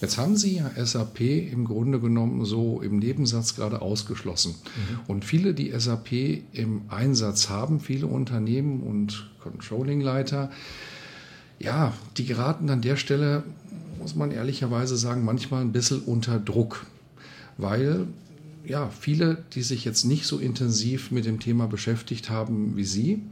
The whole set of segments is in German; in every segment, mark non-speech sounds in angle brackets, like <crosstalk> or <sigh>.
Jetzt haben Sie ja SAP im Grunde genommen so im Nebensatz gerade ausgeschlossen. Mhm. Und viele, die SAP im Einsatz haben, viele Unternehmen und Controllingleiter, ja, die geraten an der Stelle, muss man ehrlicherweise sagen, manchmal ein bisschen unter Druck, weil ja, viele, die sich jetzt nicht so intensiv mit dem Thema beschäftigt haben wie Sie,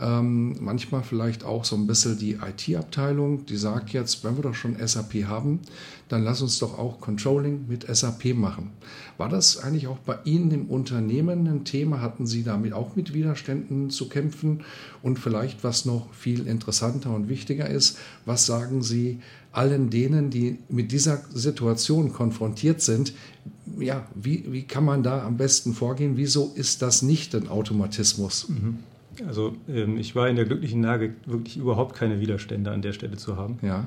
ähm, manchmal vielleicht auch so ein bisschen die IT-Abteilung, die sagt jetzt, wenn wir doch schon SAP haben, dann lass uns doch auch Controlling mit SAP machen. War das eigentlich auch bei Ihnen im Unternehmen ein Thema? Hatten Sie damit auch mit Widerständen zu kämpfen? Und vielleicht, was noch viel interessanter und wichtiger ist, was sagen Sie allen denen, die mit dieser Situation konfrontiert sind? Ja, wie, wie kann man da am besten vorgehen? Wieso ist das nicht ein Automatismus? Mhm. Also ähm, ich war in der glücklichen Lage, wirklich überhaupt keine Widerstände an der Stelle zu haben. Ja.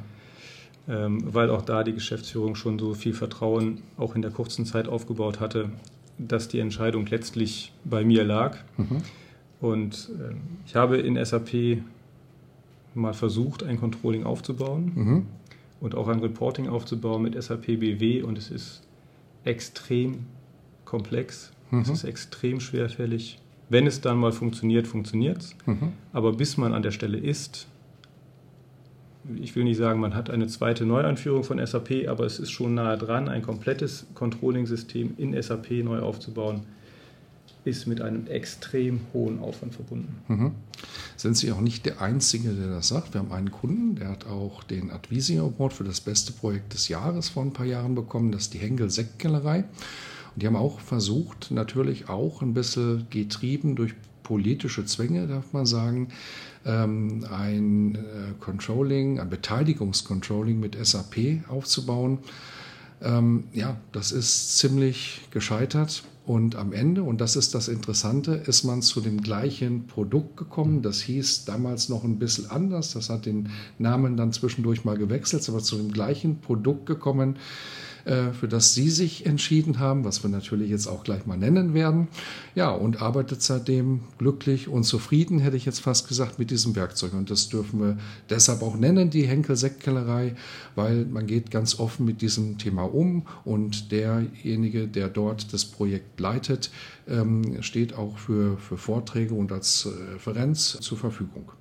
Ähm, weil auch da die Geschäftsführung schon so viel Vertrauen auch in der kurzen Zeit aufgebaut hatte, dass die Entscheidung letztlich bei mir lag. Mhm. Und ähm, ich habe in SAP mal versucht, ein Controlling aufzubauen mhm. und auch ein Reporting aufzubauen mit SAP BW und es ist extrem komplex, mhm. es ist extrem schwerfällig wenn es dann mal funktioniert, funktioniert es. Mhm. Aber bis man an der Stelle ist, ich will nicht sagen, man hat eine zweite Neueinführung von SAP, aber es ist schon nahe dran, ein komplettes Controlling-System in SAP neu aufzubauen, ist mit einem extrem hohen Aufwand verbunden. Mhm. Sind Sie auch nicht der Einzige, der das sagt? Wir haben einen Kunden, der hat auch den Advisio Award für das beste Projekt des Jahres vor ein paar Jahren bekommen, das ist die Henkel Sektkellerei. Und die haben auch versucht, natürlich auch ein bisschen getrieben durch politische Zwänge, darf man sagen, ähm, ein äh, Controlling, ein Beteiligungscontrolling mit SAP aufzubauen. Ähm, ja, das ist ziemlich gescheitert. Und am Ende, und das ist das Interessante, ist man zu dem gleichen Produkt gekommen. Das hieß damals noch ein bisschen anders. Das hat den Namen dann zwischendurch mal gewechselt, aber zu dem gleichen Produkt gekommen für das Sie sich entschieden haben, was wir natürlich jetzt auch gleich mal nennen werden. Ja, und arbeitet seitdem glücklich und zufrieden, hätte ich jetzt fast gesagt, mit diesem Werkzeug. Und das dürfen wir deshalb auch nennen, die Henkel Sektkellerei, weil man geht ganz offen mit diesem Thema um und derjenige, der dort das Projekt leitet, ähm, steht auch für, für Vorträge und als Referenz zur Verfügung.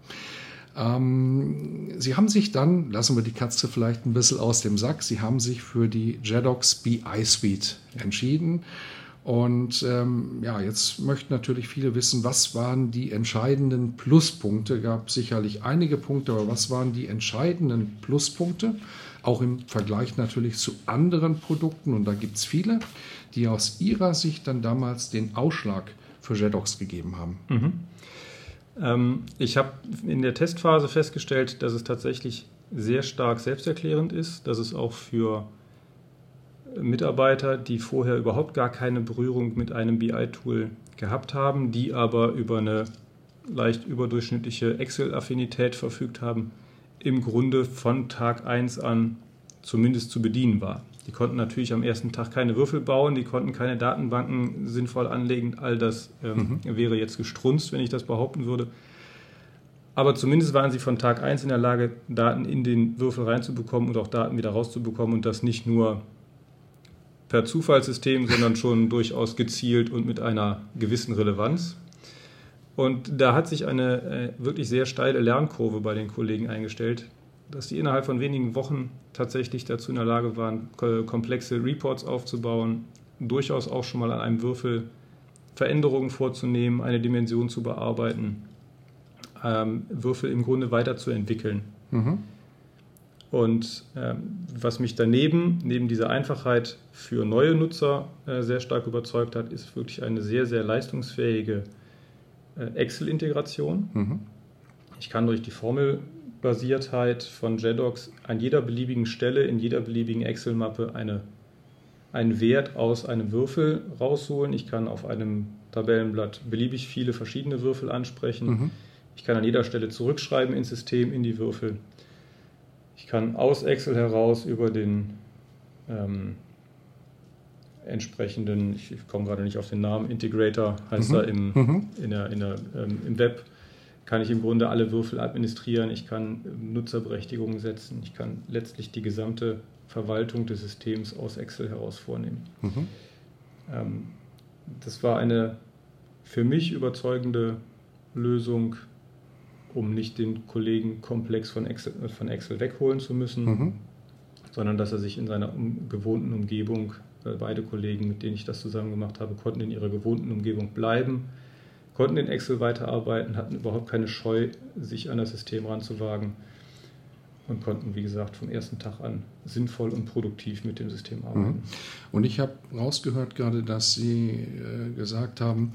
Ähm, sie haben sich dann, lassen wir die Katze vielleicht ein bisschen aus dem Sack, Sie haben sich für die JEDOX BI Suite entschieden. Und ähm, ja, jetzt möchten natürlich viele wissen, was waren die entscheidenden Pluspunkte? Gab sicherlich einige Punkte, aber was waren die entscheidenden Pluspunkte? Auch im Vergleich natürlich zu anderen Produkten. Und da gibt es viele, die aus ihrer Sicht dann damals den Ausschlag für JEDOX gegeben haben. Mhm. Ähm, ich habe in der Testphase festgestellt, dass es tatsächlich sehr stark selbsterklärend ist, dass es auch für Mitarbeiter, die vorher überhaupt gar keine Berührung mit einem BI-Tool gehabt haben, die aber über eine leicht überdurchschnittliche Excel-Affinität verfügt haben, im Grunde von Tag 1 an zumindest zu bedienen war. Die konnten natürlich am ersten Tag keine Würfel bauen, die konnten keine Datenbanken sinnvoll anlegen. All das ähm, mhm. wäre jetzt gestrunzt, wenn ich das behaupten würde. Aber zumindest waren sie von Tag 1 in der Lage, Daten in den Würfel reinzubekommen und auch Daten wieder rauszubekommen und das nicht nur per Zufallssystem, sondern schon durchaus gezielt und mit einer gewissen Relevanz. Und da hat sich eine äh, wirklich sehr steile Lernkurve bei den Kollegen eingestellt, dass die innerhalb von wenigen Wochen tatsächlich dazu in der Lage waren, komplexe Reports aufzubauen, durchaus auch schon mal an einem Würfel Veränderungen vorzunehmen, eine Dimension zu bearbeiten, ähm, Würfel im Grunde weiterzuentwickeln. Mhm. Und ähm, was mich daneben, neben dieser Einfachheit für neue Nutzer äh, sehr stark überzeugt hat, ist wirklich eine sehr, sehr leistungsfähige äh, Excel-Integration. Mhm Ich kann durch die Formelbasiertheit von JEDOX an jeder beliebigen Stelle in jeder beliebigen Excel-Mappe eine, einen Wert aus einem Würfel rausholen. Ich kann auf einem Tabellenblatt beliebig viele verschiedene Würfel ansprechen. Mhm. Ich kann an jeder Stelle zurückschreiben ins System, in die Würfel. Ich kann aus Excel heraus über den ähm, entsprechenden, ich komme gerade nicht auf den Namen, Integrator heißt mhm. er im, mhm. in der, in der, ähm, im Web, kann ich im Grunde alle Würfel administrieren, ich kann Nutzerberechtigungen setzen, ich kann letztlich die gesamte Verwaltung des Systems aus Excel heraus vornehmen. Mhm. Ähm, das war eine für mich überzeugende Lösung, um nicht den Kollegen Komplex von Excel, von Excel wegholen zu müssen, mhm. sondern dass er sich in seiner um, gewohnten Umgebung beide Kollegen, mit denen ich das zusammen gemacht habe, konnten in ihrer gewohnten Umgebung bleiben, konnten in Excel weiterarbeiten, hatten überhaupt keine Scheu, sich an das System ranzuwagen und konnten, wie gesagt, vom ersten Tag an sinnvoll und produktiv mit dem System arbeiten. Mhm. Und ich habe rausgehört gerade, dass Sie äh, gesagt haben,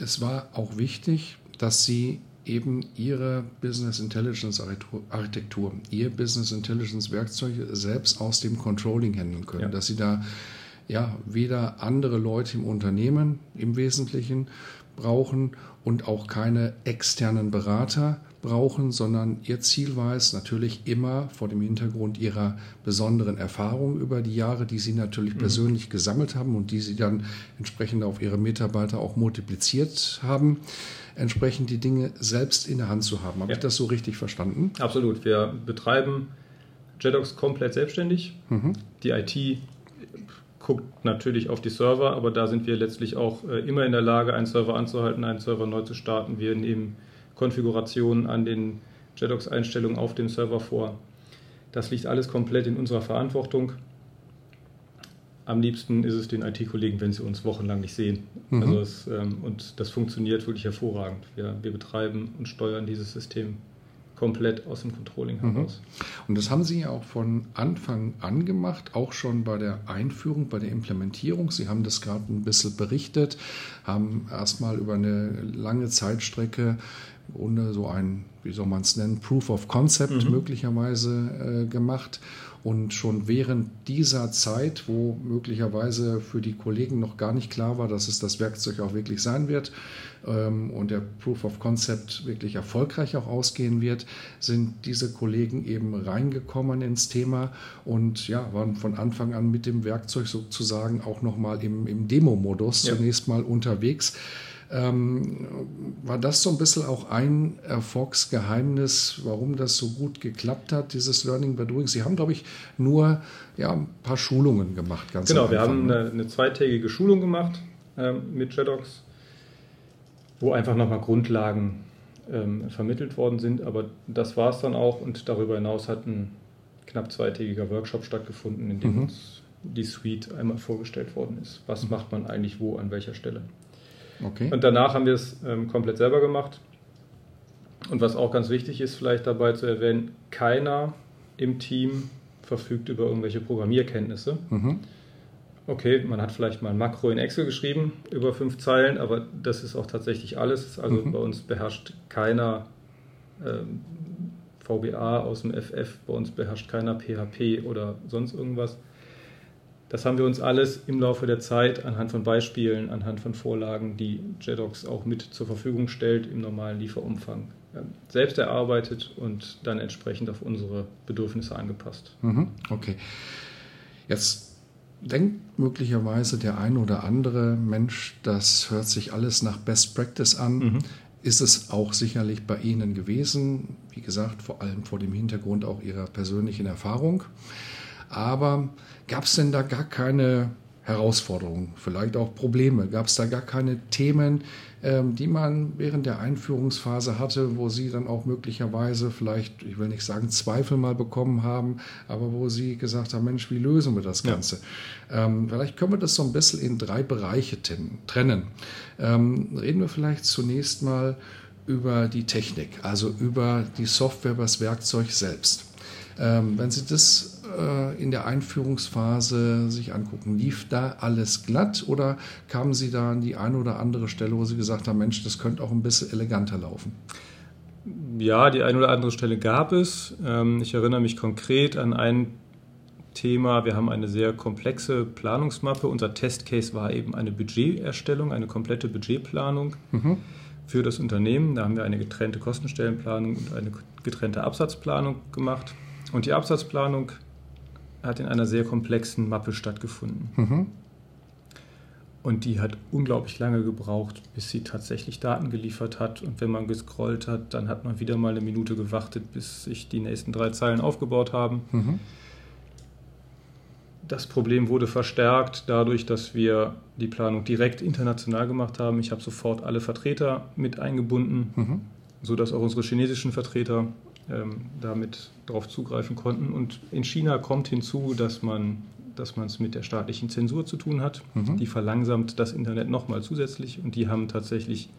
es war auch wichtig, dass Sie eben Ihre Business Intelligence Architektur, Ihr Business Intelligence Werkzeug selbst aus dem Controlling handeln können, ja. dass Sie da ja weder andere Leute im Unternehmen im Wesentlichen brauchen und auch keine externen Berater brauchen, sondern ihr Ziel war es natürlich immer vor dem Hintergrund ihrer besonderen Erfahrung über die Jahre, die sie natürlich mhm. persönlich gesammelt haben und die sie dann entsprechend auf ihre Mitarbeiter auch multipliziert haben, entsprechend die Dinge selbst in der Hand zu haben. Habe ja. ich das so richtig verstanden? Absolut. Wir betreiben JEDOX komplett selbstständig. Mhm. Die IT guckt natürlich auf die Server, aber da sind wir letztlich auch äh, immer in der Lage, einen Server anzuhalten, einen Server neu zu starten. Wir nehmen Konfigurationen an den JEDOX-Einstellungen auf dem Server vor. Das liegt alles komplett in unserer Verantwortung. Am liebsten ist es den IT-Kollegen, wenn sie uns wochenlang nicht sehen. Mhm. Also es, ähm, und das funktioniert wirklich hervorragend. Wir, wir betreiben und steuern dieses System komplett aus dem Controlling mhm. heraus. Und das haben Sie ja auch von Anfang an gemacht, auch schon bei der Einführung, bei der Implementierung. Sie haben das gerade ein bisschen berichtet, haben erstmal über eine lange Zeitstrecke ohne so ein, wie soll man es nennen, Proof of Concept mhm. möglicherweise äh, gemacht und schon während dieser Zeit, wo möglicherweise für die Kollegen noch gar nicht klar war, dass es das Werkzeug auch wirklich sein wird ähm, und der Proof of Concept wirklich erfolgreich auch ausgehen wird, sind diese Kollegen eben reingekommen ins Thema und ja, waren von Anfang an mit dem Werkzeug sozusagen auch nochmal im, im Demo-Modus ja. zunächst mal unterwegs. Ähm, war das so ein bisschen auch ein Erfolgsgeheimnis, warum das so gut geklappt hat, dieses Learning by Doing? Sie haben, glaube ich, nur ja, ein paar Schulungen gemacht. Ganz genau, wir haben eine, eine, zweitägige Schulung gemacht ähm, mit JEDOX, wo einfach nochmal Grundlagen ähm, vermittelt worden sind. Aber das war es dann auch und darüber hinaus hat ein knapp zweitägiger Workshop stattgefunden, in dem mhm. uns die Suite einmal vorgestellt worden ist. Was mhm. macht man eigentlich wo, an welcher Stelle? Okay. Und danach haben wir es ähm, komplett selber gemacht. Und was auch ganz wichtig ist, vielleicht dabei zu erwähnen, keiner im Team verfügt über irgendwelche Programmierkenntnisse. Mhm. Okay, man hat vielleicht mal ein Makro in Excel geschrieben über fünf Zeilen, aber das ist auch tatsächlich alles. Also mhm. bei uns beherrscht keiner ähm, VBA aus dem FF, bei uns beherrscht keiner PHP oder sonst irgendwas. Das haben wir uns alles im Laufe der Zeit anhand von Beispielen, anhand von Vorlagen, die JEDOX auch mit zur Verfügung stellt, im normalen Lieferumfang selbst erarbeitet und dann entsprechend auf unsere Bedürfnisse angepasst. Mhm, okay. Jetzt denkt möglicherweise der ein oder andere Mensch, das hört sich alles nach Best Practice an. Mhm. Ist es auch sicherlich bei Ihnen gewesen, wie gesagt, vor allem vor dem Hintergrund auch Ihrer persönlichen Erfahrung. Aber gab es denn da gar keine Herausforderungen, vielleicht auch Probleme? Gab es da gar keine Themen, ähm, die man während der Einführungsphase hatte, wo Sie dann auch möglicherweise vielleicht, ich will nicht sagen Zweifel mal bekommen haben, aber wo Sie gesagt haben, Mensch, wie lösen wir das Ganze? Ja. Ähm, vielleicht können wir das so ein bisschen in drei Bereiche trennen. Ähm, reden wir vielleicht zunächst mal über die Technik, also über die Software, über das Werkzeug selbst. Wenn Sie das äh, in der Einführungsphase sich angucken, lief da alles glatt oder kamen Sie da an die eine oder andere Stelle, wo Sie gesagt haben, Mensch, das könnte auch ein bisschen eleganter laufen? Ja, die eine oder andere Stelle gab es. Ähm, ich erinnere mich konkret an ein Thema. Wir haben eine sehr komplexe Planungsmappe. Unser Testcase war eben eine Budgeterstellung, eine komplette Budgetplanung mhm. für das Unternehmen. Da haben wir eine getrennte Kostenstellenplanung und eine getrennte Absatzplanung gemacht. Und die Absatzplanung hat in einer sehr komplexen Mappe stattgefunden. Mhm. Und die hat unglaublich lange gebraucht, bis sie tatsächlich Daten geliefert hat. Und wenn man gescrollt hat, dann hat man wieder mal eine Minute gewartet, bis sich die nächsten drei Zeilen aufgebaut haben. Mhm. Das Problem wurde verstärkt dadurch, dass wir die Planung direkt international gemacht haben. Ich habe sofort alle Vertreter mit eingebunden, mhm. sodass auch unsere chinesischen Vertreter ähm, damit darauf zugreifen konnten. Und in China kommt hinzu, dass man dass man es mit der staatlichen Zensur zu tun hat. Mhm. Die verlangsamt das Internet nochmal zusätzlich und die haben tatsächlich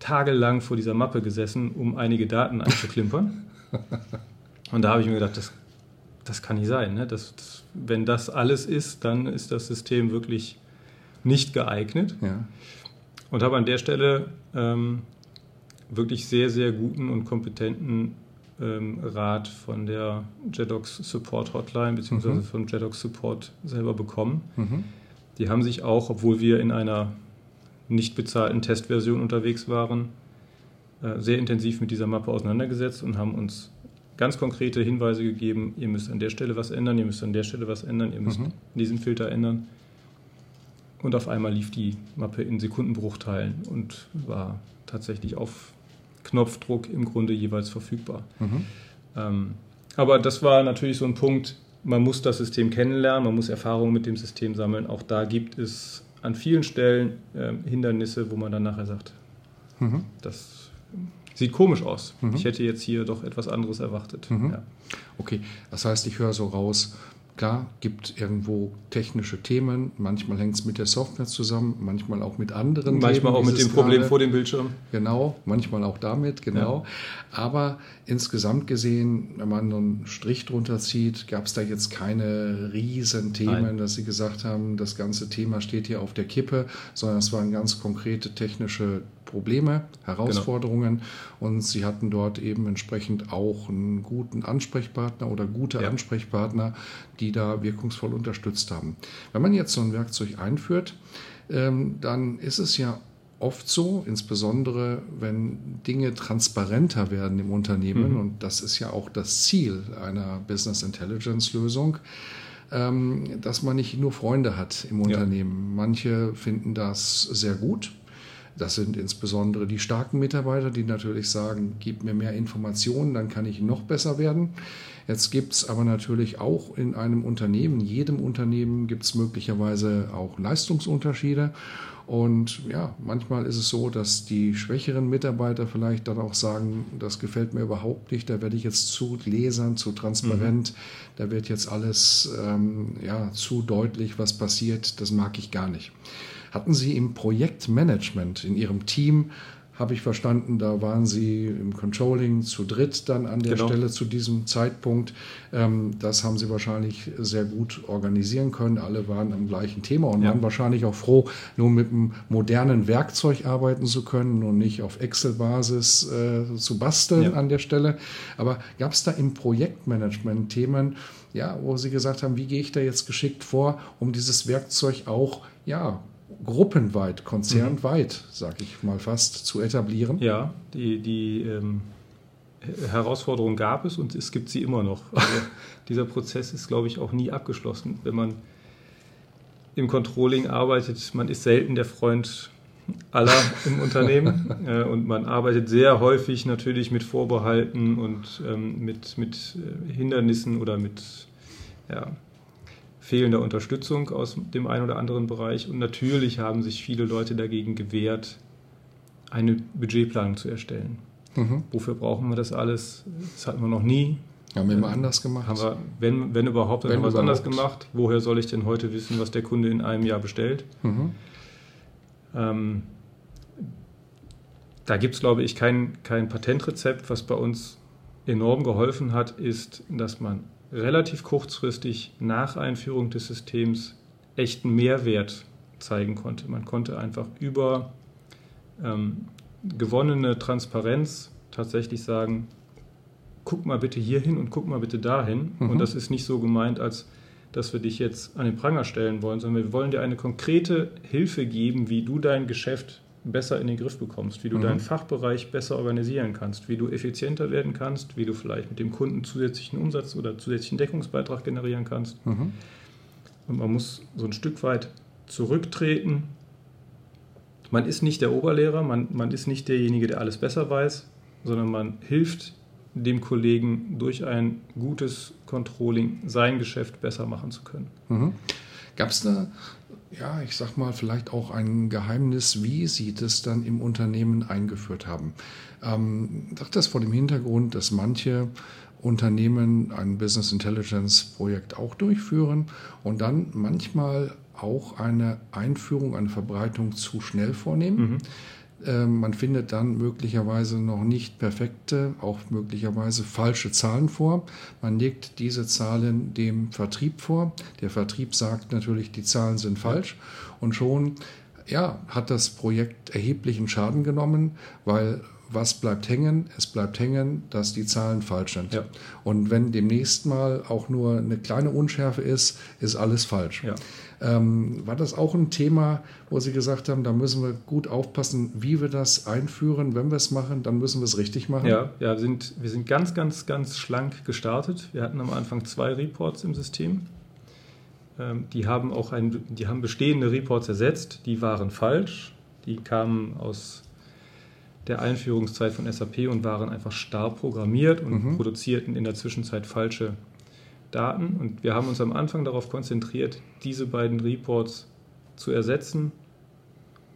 tagelang vor dieser Mappe gesessen, um einige Daten einzuklimpern. <laughs> und da habe ich mir gedacht, das, das kann nicht sein. Ne? Das, das, wenn das alles ist, dann ist das System wirklich nicht geeignet. Ja. Und habe an der Stelle ähm, wirklich sehr, sehr guten und kompetenten ähm, Rat von der JEDOX Support Hotline bzw. Mhm. von JEDOX Support selber bekommen. Mhm. Die haben sich auch, obwohl wir in einer nicht bezahlten Testversion unterwegs waren, äh, sehr intensiv mit dieser Mappe auseinandergesetzt und haben uns ganz konkrete Hinweise gegeben, ihr müsst an der Stelle was ändern, ihr müsst an der Stelle was ändern, ihr müsst mhm. diesen Filter ändern. Und auf einmal lief die Mappe in Sekundenbruchteilen und war tatsächlich auf Knopfdruck im Grunde jeweils verfügbar. Mhm. Ähm, aber das war natürlich so ein Punkt, man muss das System kennenlernen, man muss Erfahrungen mit dem System sammeln. Auch da gibt es an vielen Stellen äh, Hindernisse, wo man dann nachher sagt, mhm. das sieht komisch aus. Mhm. Ich hätte jetzt hier doch etwas anderes erwartet. Mhm. Ja. Okay, das heißt, ich höre so raus, Klar, gibt irgendwo technische Themen, manchmal hängt es mit der Software zusammen, manchmal auch mit anderen Manchmal Themen, auch mit dem Problem vor dem Bildschirm. Genau, manchmal auch damit, genau. Ja. Aber insgesamt gesehen, wenn man einen Strich drunter zieht, gab es da jetzt keine riesen Themen, Nein. dass Sie gesagt haben, das ganze Thema steht hier auf der Kippe, sondern es waren ganz konkrete technische Probleme, Herausforderungen genau. und sie hatten dort eben entsprechend auch einen guten Ansprechpartner oder gute ja. Ansprechpartner, die da wirkungsvoll unterstützt haben. Wenn man jetzt so ein Werkzeug einführt, ähm, dann ist es ja oft so, insbesondere wenn Dinge transparenter werden im Unternehmen, mhm. und das ist ja auch das Ziel einer Business Intelligence Lösung, ähm, dass man nicht nur Freunde hat im Unternehmen. Ja. Manche finden das sehr gut, das sind insbesondere die starken Mitarbeiter, die natürlich sagen, gib mir mehr Informationen, dann kann ich noch besser werden. Jetzt gibt es aber natürlich auch in einem Unternehmen, jedem Unternehmen gibt es möglicherweise auch Leistungsunterschiede. Und ja, manchmal ist es so, dass die schwächeren Mitarbeiter vielleicht dann auch sagen, das gefällt mir überhaupt nicht, da werde ich jetzt zu lesern, zu transparent, mhm. da wird jetzt alles ähm, ja, zu deutlich, was passiert, das mag ich gar nicht. Hatten Sie im Projektmanagement in Ihrem Team, habe ich verstanden, da waren Sie im Controlling zu dritt dann an der genau. Stelle zu diesem Zeitpunkt. Ähm, das haben Sie wahrscheinlich sehr gut organisieren können. Alle waren am gleichen Thema und ja. waren wahrscheinlich auch froh, nur mit einem modernen Werkzeug arbeiten zu können und nicht auf Excel-Basis äh, zu basteln ja. an der Stelle. Aber gab es da im Projektmanagement Themen, ja, wo Sie gesagt haben, wie gehe ich da jetzt geschickt vor, um dieses Werkzeug auch ja, gruppenweit, konzernweit, mhm. sage ich mal fast, zu etablieren? Ja, die, die ähm, Herausforderung gab es und es gibt sie immer noch. Also <laughs> dieser Prozess ist, glaube ich, auch nie abgeschlossen. Wenn man im Controlling arbeitet, man ist selten der Freund aller im <laughs> Unternehmen äh, und man arbeitet sehr häufig natürlich mit Vorbehalten und ähm, mit, mit äh, Hindernissen oder mit ja, fehlender Unterstützung aus dem einen oder anderen Bereich. Und natürlich haben sich viele Leute dagegen gewehrt, eine Budgetplanung zu erstellen. Mhm. Wofür brauchen wir das alles? Das hatten wir noch nie. Haben wir immer anders gemacht? Haben wir, wenn, wenn überhaupt, dann wenn haben wir es anders gemacht. Woher soll ich denn heute wissen, was der Kunde in einem Jahr bestellt? Mhm. Ähm, da gibt es, glaube ich, kein, kein Patentrezept. Was bei uns enorm geholfen hat, ist, dass man relativ kurzfristig nach Einführung des Systems echten Mehrwert zeigen konnte. Man konnte einfach über ähm, gewonnene Transparenz tatsächlich sagen, guck mal bitte hier hin und guck mal bitte dahin. Mhm. Und das ist nicht so gemeint, als dass wir dich jetzt an den Pranger stellen wollen, sondern wir wollen dir eine konkrete Hilfe geben, wie du dein Geschäft besser in den Griff bekommst, wie du mhm. deinen Fachbereich besser organisieren kannst, wie du effizienter werden kannst, wie du vielleicht mit dem Kunden zusätzlichen Umsatz oder zusätzlichen Deckungsbeitrag generieren kannst. Mhm. Und man muss so ein Stück weit zurücktreten. Man ist nicht der Oberlehrer, man, man ist nicht derjenige, der alles besser weiß, sondern man hilft dem Kollegen durch ein gutes Controlling sein Geschäft besser machen zu können. Mhm. Gab es da, ja, ich sag mal, vielleicht auch ein Geheimnis, wie Sie das dann im Unternehmen eingeführt haben? Ähm, dachte das vor dem Hintergrund, dass manche Unternehmen ein Business Intelligence Projekt auch durchführen und dann manchmal auch eine Einführung, eine Verbreitung zu schnell vornehmen. Mhm. Ähm, man findet dann möglicherweise noch nicht perfekte, auch möglicherweise falsche Zahlen vor. Man legt diese Zahlen dem Vertrieb vor. Der Vertrieb sagt natürlich, die Zahlen sind falsch. Und schon ja, hat das Projekt erheblichen Schaden genommen, weil was bleibt hängen? Es bleibt hängen, dass die Zahlen falsch sind. Ja. Und wenn demnächst mal auch nur eine kleine Unschärfe ist, ist alles falsch. Ja. Ähm, war das auch ein Thema, wo Sie gesagt haben, da müssen wir gut aufpassen, wie wir das einführen? Wenn wir es machen, dann müssen wir es richtig machen? Ja, ja wir, sind, wir sind ganz, ganz, ganz schlank gestartet. Wir hatten am Anfang zwei Reports im System. Ähm, die haben auch ein, die haben bestehende Reports ersetzt, die waren falsch. Die kamen aus der Einführungszeit von SAP und waren einfach starr programmiert und mhm. produzierten in der Zwischenzeit falsche Daten. Und wir haben uns am Anfang darauf konzentriert, diese beiden Reports zu ersetzen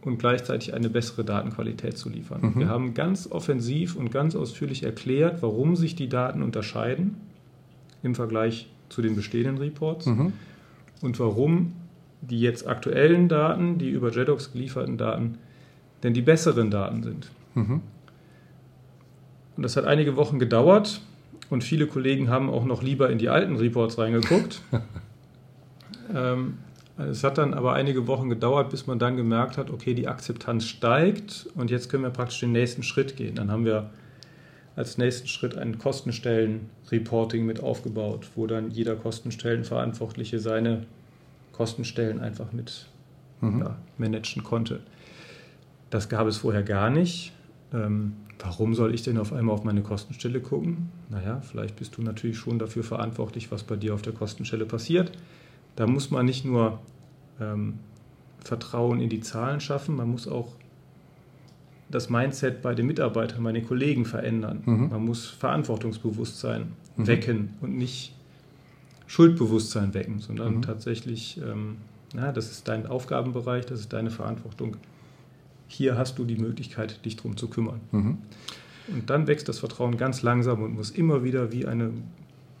und gleichzeitig eine bessere Datenqualität zu liefern. Mhm. Wir haben ganz offensiv und ganz ausführlich erklärt, warum sich die Daten unterscheiden im Vergleich zu den bestehenden Reports mhm. und warum die jetzt aktuellen Daten, die über JEDOX gelieferten Daten, denn die besseren Daten sind. Mhm. Und das hat einige Wochen gedauert und viele Kollegen haben auch noch lieber in die alten Reports reingeguckt. <laughs> ähm, es hat dann aber einige Wochen gedauert, bis man dann gemerkt hat, okay, die Akzeptanz steigt und jetzt können wir praktisch den nächsten Schritt gehen. Dann haben wir als nächsten Schritt ein Kostenstellen-Reporting mit aufgebaut, wo dann jeder Kostenstellenverantwortliche seine Kostenstellen einfach mit mhm. ja, managen konnte. Das gab es vorher gar nicht. Ähm, warum soll ich denn auf einmal auf meine Kostenstelle gucken? Naja, vielleicht bist du natürlich schon dafür verantwortlich, was bei dir auf der Kostenstelle passiert. Da muss man nicht nur ähm, Vertrauen in die Zahlen schaffen, man muss auch das Mindset bei den Mitarbeitern, bei den Kollegen verändern. Mhm. Man muss Verantwortungsbewusstsein mhm. wecken und nicht Schuldbewusstsein wecken, sondern mhm. tatsächlich, ähm, na, das ist dein Aufgabenbereich, das ist deine Verantwortung hier hast du die Möglichkeit, dich darum zu kümmern. Mhm. Und dann wächst das Vertrauen ganz langsam und muss immer wieder wie eine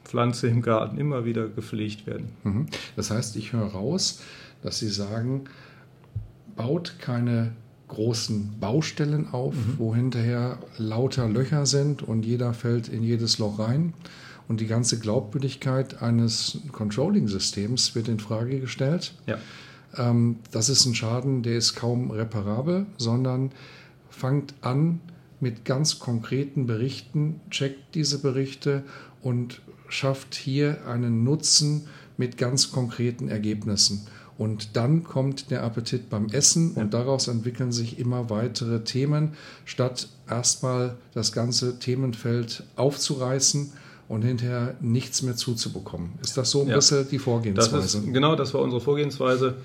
Pflanze im Garten immer wieder gepflegt werden. Mhm. Das heißt, ich höre raus, dass Sie sagen, baut keine großen Baustellen auf, mhm. wo hinterher lauter Löcher sind und jeder fällt in jedes Loch rein. Und die ganze Glaubwürdigkeit eines Controlling-Systems wird in Frage gestellt. Ja. Ähm, das ist ein Schaden, der ist kaum reparabel, sondern fangt an mit ganz konkreten Berichten, checkt diese Berichte und schafft hier einen Nutzen mit ganz konkreten Ergebnissen. Und dann kommt der Appetit beim Essen und daraus entwickeln sich immer weitere Themen, statt erstmal das ganze Themenfeld aufzureißen und hinterher nichts mehr zuzubekommen. Ist das so ein ja, bisschen die Vorgehensweise? Das ist, genau, das war unsere Vorgehensweise.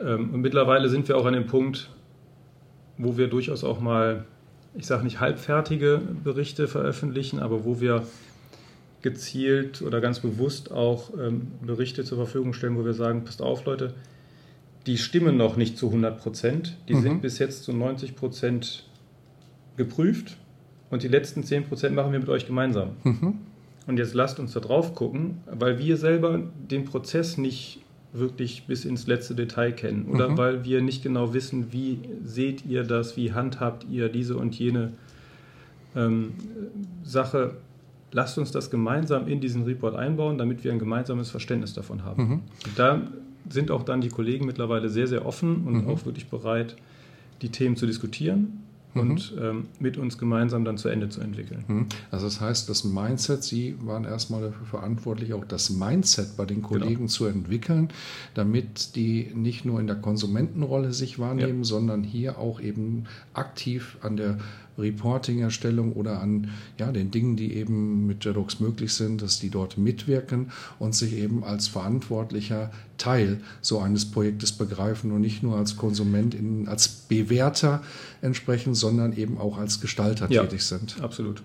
Ähm, und mittlerweile sind wir auch an dem Punkt, wo wir durchaus auch mal, ich sage nicht halbfertige Berichte veröffentlichen, aber wo wir gezielt oder ganz bewusst auch ähm, Berichte zur Verfügung stellen, wo wir sagen, passt auf Leute, die stimmen noch nicht zu 100 Prozent, die mhm. sind bis jetzt zu 90 Prozent geprüft und die letzten 10 Prozent machen wir mit euch gemeinsam. Mhm. Und jetzt lasst uns da drauf gucken, weil wir selber den Prozess nicht wirklich bis ins letzte Detail kennen oder mhm. weil wir nicht genau wissen, wie seht ihr das, wie handhabt ihr diese und jene ähm, Sache. Lasst uns das gemeinsam in diesen Report einbauen, damit wir ein gemeinsames Verständnis davon haben. Mhm. Da sind auch dann die Kollegen mittlerweile sehr, sehr offen und mhm. auch wirklich bereit, die Themen zu diskutieren und ähm, mit uns gemeinsam dann zu Ende zu entwickeln. Mhm. Also das heißt, das Mindset, Sie waren erstmal dafür verantwortlich, auch das Mindset bei den Kollegen genau. zu entwickeln, damit die nicht nur in der Konsumentenrolle sich wahrnehmen, ja. sondern hier auch eben aktiv an der Reporting-Erstellung oder an ja, den Dingen, die eben mit Jedox möglich sind, dass die dort mitwirken und sich eben als verantwortlicher Teil so eines Projektes begreifen und nicht nur als Konsument, in, als Bewerter entsprechen, sondern eben auch als Gestalter ja, tätig sind. Absolut.